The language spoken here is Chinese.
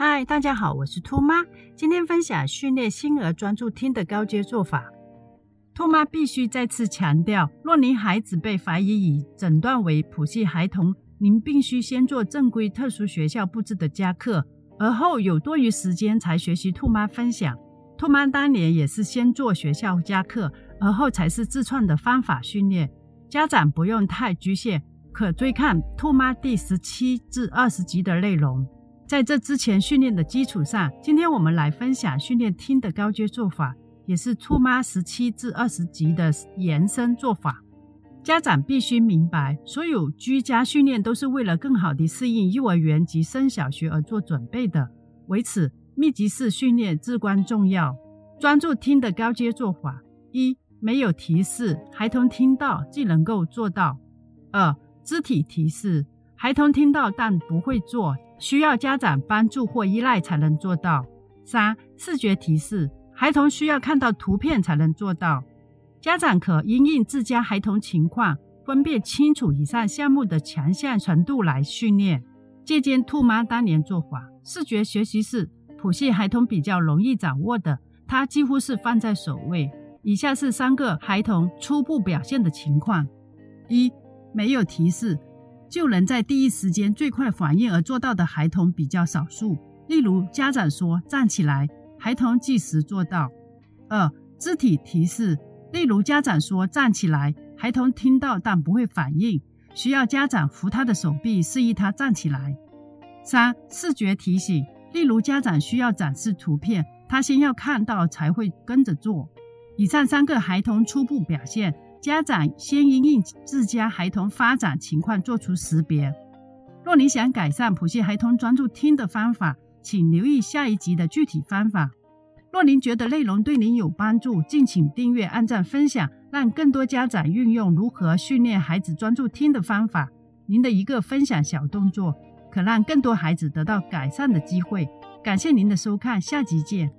嗨，大家好，我是兔妈。今天分享训练新儿专注听的高阶做法。兔妈必须再次强调，若您孩子被怀疑已诊断为谱系孩童，您必须先做正规特殊学校布置的家课，而后有多余时间才学习兔妈分享。兔妈当年也是先做学校家课，而后才是自创的方法训练。家长不用太局限，可追看兔妈第十七至二十集的内容。在这之前训练的基础上，今天我们来分享训练听的高阶做法，也是兔妈十七至二十级的延伸做法。家长必须明白，所有居家训练都是为了更好地适应幼儿园及升小学而做准备的。为此，密集式训练至关重要。专注听的高阶做法：一、没有提示，孩童听到即能够做到；二、肢体提示，孩童听到但不会做。需要家长帮助或依赖才能做到。三、视觉提示，孩童需要看到图片才能做到。家长可因应自家孩童情况，分辨清楚以上项目的强项程度来训练。借鉴兔妈当年做法，视觉学习是普系孩童比较容易掌握的，它几乎是放在首位。以下是三个孩童初步表现的情况：一、没有提示。就能在第一时间最快反应而做到的孩童比较少数。例如，家长说站起来，孩童即时做到。二、肢体提示，例如家长说站起来，孩童听到但不会反应，需要家长扶他的手臂，示意他站起来。三、视觉提醒，例如家长需要展示图片，他先要看到才会跟着做。以上三个孩童初步表现。家长先因应自家孩童发展情况做出识别。若你想改善普系孩童专注听的方法，请留意下一集的具体方法。若您觉得内容对您有帮助，敬请订阅、按赞、分享，让更多家长运用如何训练孩子专注听的方法。您的一个分享小动作，可让更多孩子得到改善的机会。感谢您的收看，下集见。